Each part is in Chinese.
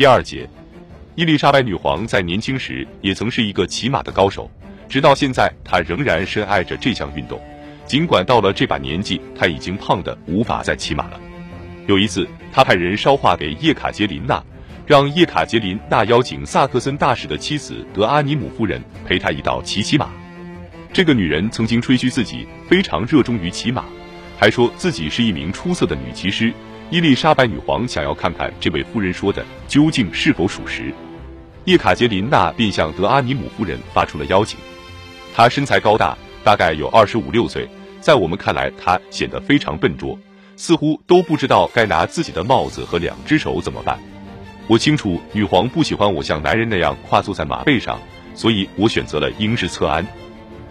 第二节，伊丽莎白女皇在年轻时也曾是一个骑马的高手，直到现在，她仍然深爱着这项运动。尽管到了这把年纪，她已经胖得无法再骑马了。有一次，他派人捎话给叶卡捷琳娜，让叶卡捷琳娜邀请萨克森大使的妻子德阿尼姆夫人陪他一道骑骑马。这个女人曾经吹嘘自己非常热衷于骑马，还说自己是一名出色的女骑师。伊丽莎白女皇想要看看这位夫人说的究竟是否属实，叶卡捷琳娜便向德阿尼姆夫人发出了邀请。她身材高大，大概有二十五六岁，在我们看来，她显得非常笨拙。似乎都不知道该拿自己的帽子和两只手怎么办。我清楚女皇不喜欢我像男人那样跨坐在马背上，所以我选择了英式侧鞍。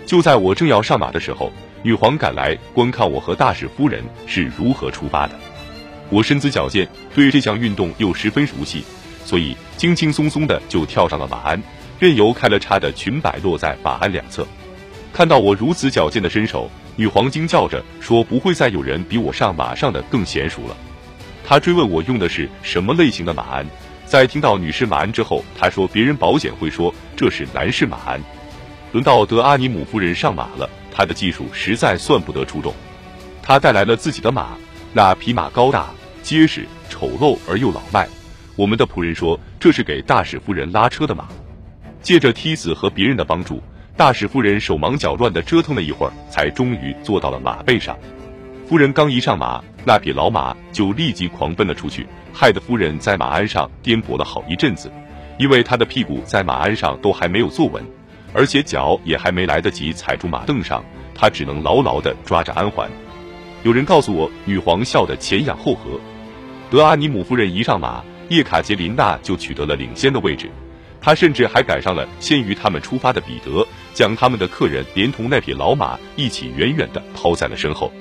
就在我正要上马的时候，女皇赶来观看我和大使夫人是如何出发的。我身姿矫健，对这项运动又十分熟悉，所以轻轻松松的就跳上了马鞍，任由开了叉的裙摆落在马鞍两侧。看到我如此矫健的身手。女皇惊叫着说：“不会再有人比我上马上的更娴熟了。”她追问我用的是什么类型的马鞍。在听到女士马鞍之后，她说：“别人保险会说这是男士马鞍。”轮到德阿尼姆夫人上马了，她的技术实在算不得出众。她带来了自己的马，那匹马高大、结实、丑陋而又老迈。我们的仆人说这是给大使夫人拉车的马。借着梯子和别人的帮助。大使夫人手忙脚乱地折腾了一会儿，才终于坐到了马背上。夫人刚一上马，那匹老马就立即狂奔了出去，害得夫人在马鞍上颠簸了好一阵子。因为她的屁股在马鞍上都还没有坐稳，而且脚也还没来得及踩住马凳上，她只能牢牢地抓着鞍环。有人告诉我，女皇笑得前仰后合。德阿尼姆夫人一上马，叶卡捷琳娜就取得了领先的位置。她甚至还赶上了先于他们出发的彼得，将他们的客人连同那匹老马一起远远地抛在了身后。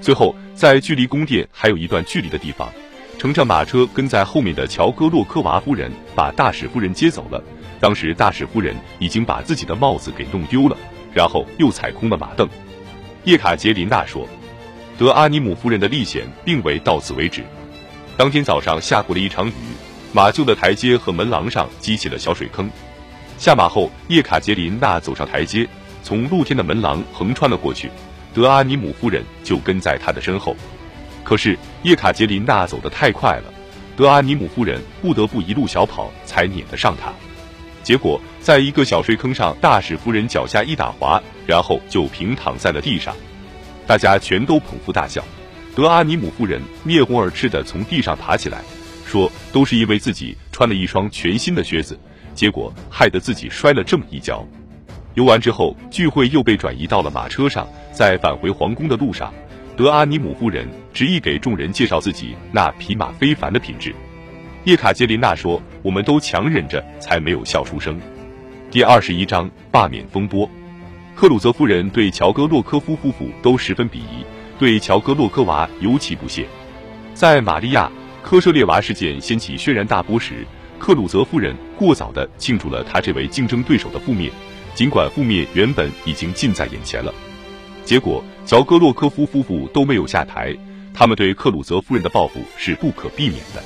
最后，在距离宫殿还有一段距离的地方，乘着马车跟在后面的乔戈洛科娃夫人把大使夫人接走了。当时，大使夫人已经把自己的帽子给弄丢了，然后又踩空了马凳。叶卡捷琳娜说：“德阿尼姆夫人的历险并未到此为止。当天早上下过了一场雨。”马厩的台阶和门廊上积起了小水坑。下马后，叶卡捷琳娜走上台阶，从露天的门廊横穿了过去。德阿尼姆夫人就跟在她的身后。可是叶卡捷琳娜走得太快了，德阿尼姆夫人不得不一路小跑才撵得上她。结果，在一个小水坑上，大使夫人脚下一打滑，然后就平躺在了地上。大家全都捧腹大笑。德阿尼姆夫人面红耳赤地从地上爬起来。说都是因为自己穿了一双全新的靴子，结果害得自己摔了这么一跤。游完之后，聚会又被转移到了马车上，在返回皇宫的路上，德阿尼姆夫人执意给众人介绍自己那匹马非凡的品质。叶卡捷琳娜说：“我们都强忍着，才没有笑出声。”第二十一章罢免风波。克鲁泽夫人对乔戈洛科夫夫妇都十分鄙夷，对乔戈洛科娃尤其不屑。在玛利亚。科舍列娃事件掀起轩然大波时，克鲁泽夫人过早地庆祝了他这位竞争对手的覆灭，尽管覆灭原本已经近在眼前了。结果，乔戈洛科夫夫妇都没有下台，他们对克鲁泽夫人的报复是不可避免的。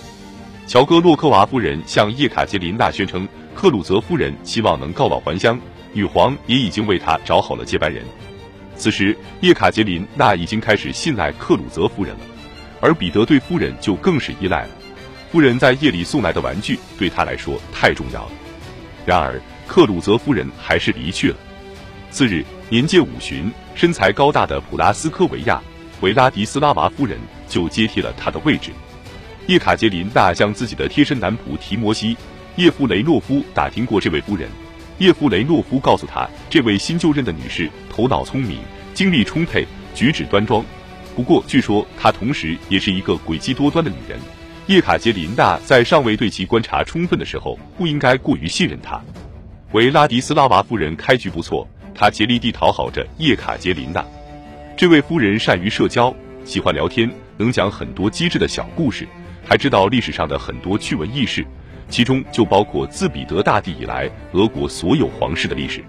乔戈洛科娃夫人向叶卡捷琳娜宣称，克鲁泽夫人希望能告老还乡，女皇也已经为她找好了接班人。此时，叶卡捷琳娜已经开始信赖克鲁泽夫人了。而彼得对夫人就更是依赖了，夫人在夜里送来的玩具对他来说太重要了。然而克鲁泽夫人还是离去了。次日，年届五旬、身材高大的普拉斯科维亚·维拉迪斯拉娃夫人就接替了他的位置。叶卡捷琳娜将自己的贴身男仆提摩西·叶夫雷诺夫打听过这位夫人，叶夫雷诺夫告诉他，这位新就任的女士头脑聪明、精力充沛、举止端庄。不过，据说她同时也是一个诡计多端的女人。叶卡捷琳娜在尚未对其观察充分的时候，不应该过于信任她。维拉迪斯拉娃夫人开局不错，她竭力地讨好着叶卡捷琳娜。这位夫人善于社交，喜欢聊天，能讲很多机智的小故事，还知道历史上的很多趣闻轶事，其中就包括自彼得大帝以来俄国所有皇室的历史。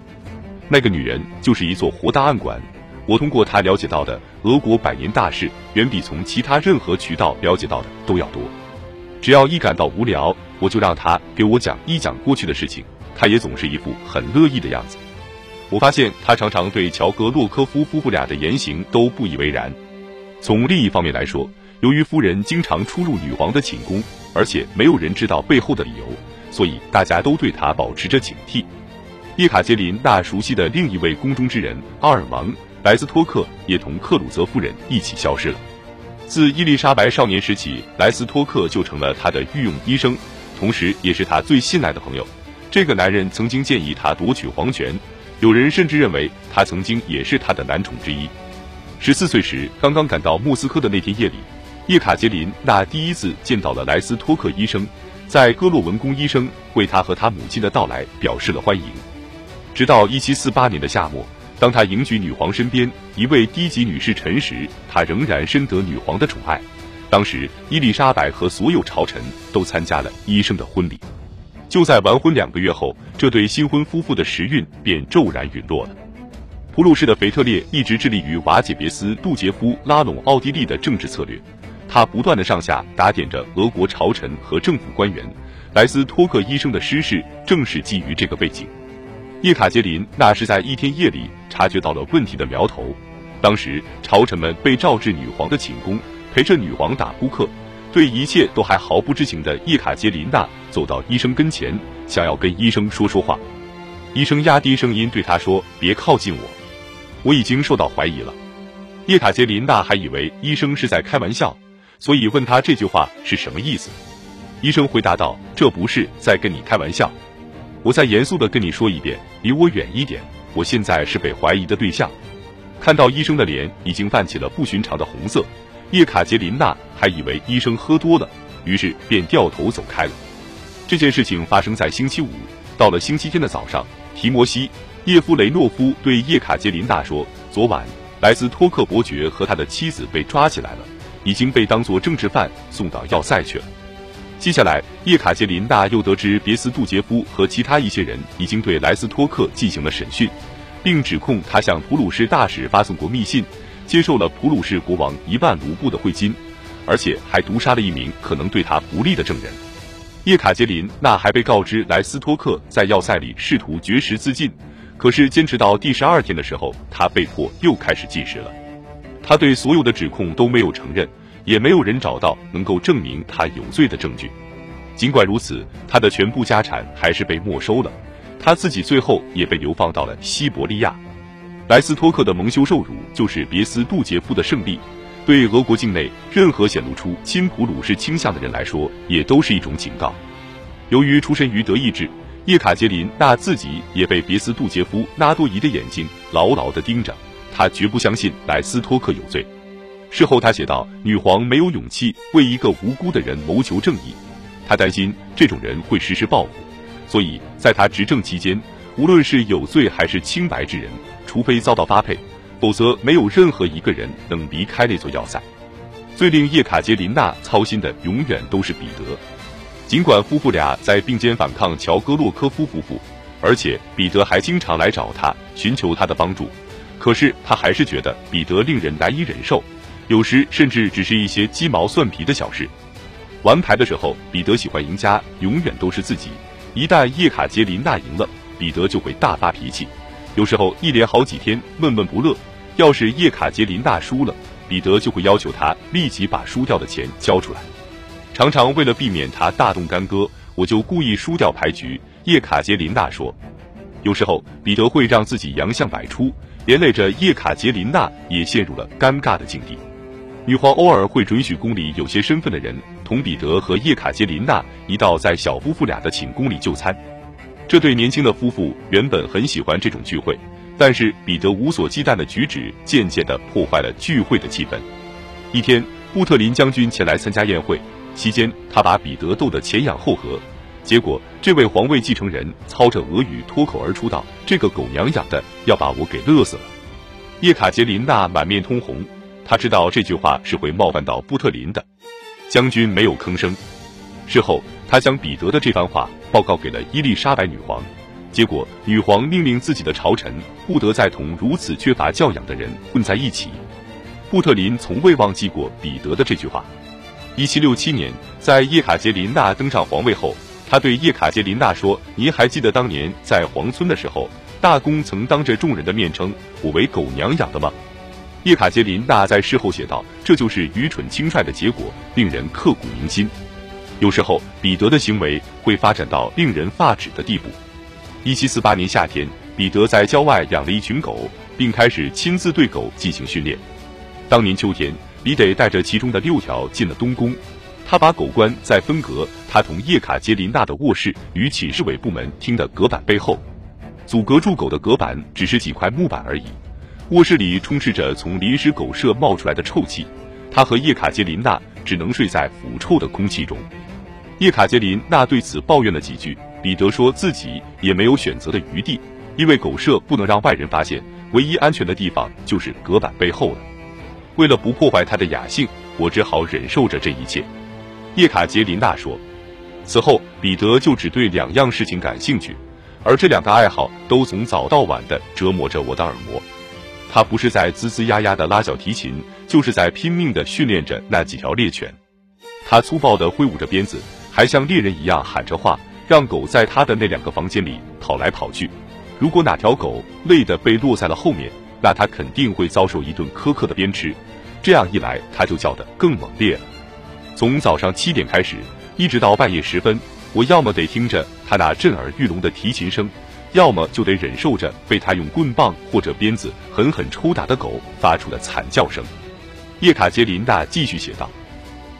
那个女人就是一座活大案馆。我通过她了解到的俄国百年大事，远比从其他任何渠道了解到的都要多。只要一感到无聊，我就让他给我讲一讲过去的事情，他也总是一副很乐意的样子。我发现他常常对乔格洛科夫夫妇俩的言行都不以为然。从另一方面来说，由于夫人经常出入女皇的寝宫，而且没有人知道背后的理由，所以大家都对她保持着警惕。叶卡捷琳娜熟悉的另一位宫中之人阿尔芒莱斯托克也同克鲁泽夫人一起消失了。自伊丽莎白少年时起，莱斯托克就成了她的御用医生，同时也是她最信赖的朋友。这个男人曾经建议她夺取皇权，有人甚至认为他曾经也是他的男宠之一。十四岁时，刚刚赶到莫斯科的那天夜里，叶卡捷琳娜第一次见到了莱斯托克医生，在戈洛文宫，医生为他和他母亲的到来表示了欢迎。直到一七四八年的夏末。当他迎娶女皇身边一位低级女侍臣时，他仍然深得女皇的宠爱。当时，伊丽莎白和所有朝臣都参加了医生的婚礼。就在完婚两个月后，这对新婚夫妇的时运便骤然陨落了。普鲁士的腓特烈一直致力于瓦解别斯杜杰夫拉拢奥地利的政治策略，他不断的上下打点着俄国朝臣和政府官员。莱斯托克医生的失事正是基于这个背景。叶卡捷琳娜是在一天夜里察觉到了问题的苗头。当时朝臣们被召至女皇的寝宫，陪着女皇打扑克。对一切都还毫不知情的叶卡捷琳娜走到医生跟前，想要跟医生说说话。医生压低声音对她说：“别靠近我，我已经受到怀疑了。”叶卡捷琳娜还以为医生是在开玩笑，所以问他这句话是什么意思。医生回答道：“这不是在跟你开玩笑。”我再严肃的跟你说一遍，离我远一点！我现在是被怀疑的对象。看到医生的脸已经泛起了不寻常的红色，叶卡捷琳娜还以为医生喝多了，于是便掉头走开了。这件事情发生在星期五，到了星期天的早上，提摩西·叶夫雷诺夫对叶卡捷琳娜说：“昨晚莱斯托克伯爵和他的妻子被抓起来了，已经被当作政治犯送到要塞去了。”接下来，叶卡捷琳娜又得知别斯杜杰夫和其他一些人已经对莱斯托克进行了审讯，并指控他向普鲁士大使发送过密信，接受了普鲁士国王一万卢布的贿金，而且还毒杀了一名可能对他不利的证人。叶卡捷琳娜还被告知莱斯托克在要塞里试图绝食自尽，可是坚持到第十二天的时候，他被迫又开始进食了。他对所有的指控都没有承认。也没有人找到能够证明他有罪的证据。尽管如此，他的全部家产还是被没收了，他自己最后也被流放到了西伯利亚。莱斯托克的蒙羞受辱就是别斯杜杰夫的胜利，对俄国境内任何显露出亲普鲁士倾向的人来说，也都是一种警告。由于出身于德意志，叶卡捷琳娜自己也被别斯杜杰夫拉多伊的眼睛牢牢地盯着，他绝不相信莱斯托克有罪。事后，他写道：“女皇没有勇气为一个无辜的人谋求正义，她担心这种人会实施报复，所以在她执政期间，无论是有罪还是清白之人，除非遭到发配，否则没有任何一个人能离开那座要塞。最令叶卡捷琳娜操心的，永远都是彼得。尽管夫妇俩在并肩反抗乔戈洛科夫夫妇，而且彼得还经常来找他寻求他的帮助，可是他还是觉得彼得令人难以忍受。”有时甚至只是一些鸡毛蒜皮的小事。玩牌的时候，彼得喜欢赢家永远都是自己。一旦叶卡捷琳娜赢了，彼得就会大发脾气，有时候一连好几天闷闷不乐。要是叶卡捷琳娜输了，彼得就会要求他立即把输掉的钱交出来。常常为了避免他大动干戈，我就故意输掉牌局。叶卡捷琳娜说，有时候彼得会让自己洋相百出，连累着叶卡捷琳娜也陷入了尴尬的境地。女皇偶尔会准许宫里有些身份的人同彼得和叶卡捷琳娜一道在小夫妇俩的寝宫里就餐。这对年轻的夫妇原本很喜欢这种聚会，但是彼得无所忌惮的举止渐渐地破坏了聚会的气氛。一天，布特林将军前来参加宴会，期间他把彼得逗得前仰后合，结果这位皇位继承人操着俄语脱口而出道：“这个狗娘养的要把我给乐死了。”叶卡捷琳娜满面通红。他知道这句话是会冒犯到布特林的，将军没有吭声。事后，他将彼得的这番话报告给了伊丽莎白女皇，结果女皇命令自己的朝臣不得再同如此缺乏教养的人混在一起。布特林从未忘记过彼得的这句话。一七六七年，在叶卡捷琳娜登上皇位后，他对叶卡捷琳娜说：“您还记得当年在皇村的时候，大公曾当着众人的面称我为狗娘养的吗？”叶卡捷琳娜在事后写道：“这就是愚蠢轻率的结果，令人刻骨铭心。”有时候，彼得的行为会发展到令人发指的地步。一七四八年夏天，彼得在郊外养了一群狗，并开始亲自对狗进行训练。当年秋天，彼得带着其中的六条进了东宫。他把狗关在分隔他同叶卡捷琳娜的卧室与寝室尾部门厅的隔板背后，阻隔住狗的隔板只是几块木板而已。卧室里充斥着从临时狗舍冒出来的臭气，他和叶卡捷琳娜只能睡在腐臭的空气中。叶卡捷琳娜对此抱怨了几句，彼得说自己也没有选择的余地，因为狗舍不能让外人发现，唯一安全的地方就是隔板背后了。为了不破坏他的雅兴，我只好忍受着这一切。叶卡捷琳娜说：“此后，彼得就只对两样事情感兴趣，而这两个爱好都从早到晚的折磨着我的耳膜。他不是在吱吱呀呀的拉小提琴，就是在拼命的训练着那几条猎犬。他粗暴的挥舞着鞭子，还像猎人一样喊着话，让狗在他的那两个房间里跑来跑去。如果哪条狗累得被落在了后面，那他肯定会遭受一顿苛刻的鞭笞。这样一来，他就叫得更猛烈了。”从早上七点开始，一直到半夜时分，我要么得听着他那震耳欲聋的提琴声，要么就得忍受着被他用棍棒或者鞭子狠狠抽打的狗发出的惨叫声。叶卡捷琳娜继续写道：“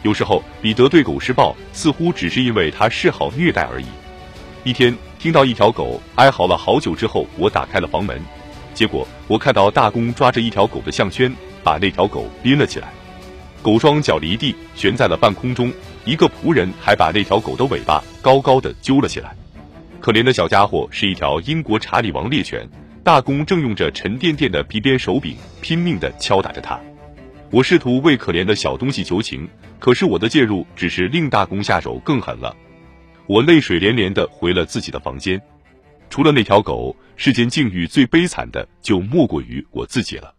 有时候，彼得对狗施暴，似乎只是因为他嗜好虐待而已。一天，听到一条狗哀嚎了好久之后，我打开了房门，结果我看到大公抓着一条狗的项圈，把那条狗拎了起来。”狗双脚离地，悬在了半空中。一个仆人还把那条狗的尾巴高高的揪了起来。可怜的小家伙是一条英国查理王猎犬，大公正用着沉甸甸的皮鞭手柄拼命的敲打着它。我试图为可怜的小东西求情，可是我的介入只是令大公下手更狠了。我泪水连连的回了自己的房间。除了那条狗，世间境遇最悲惨的就莫过于我自己了。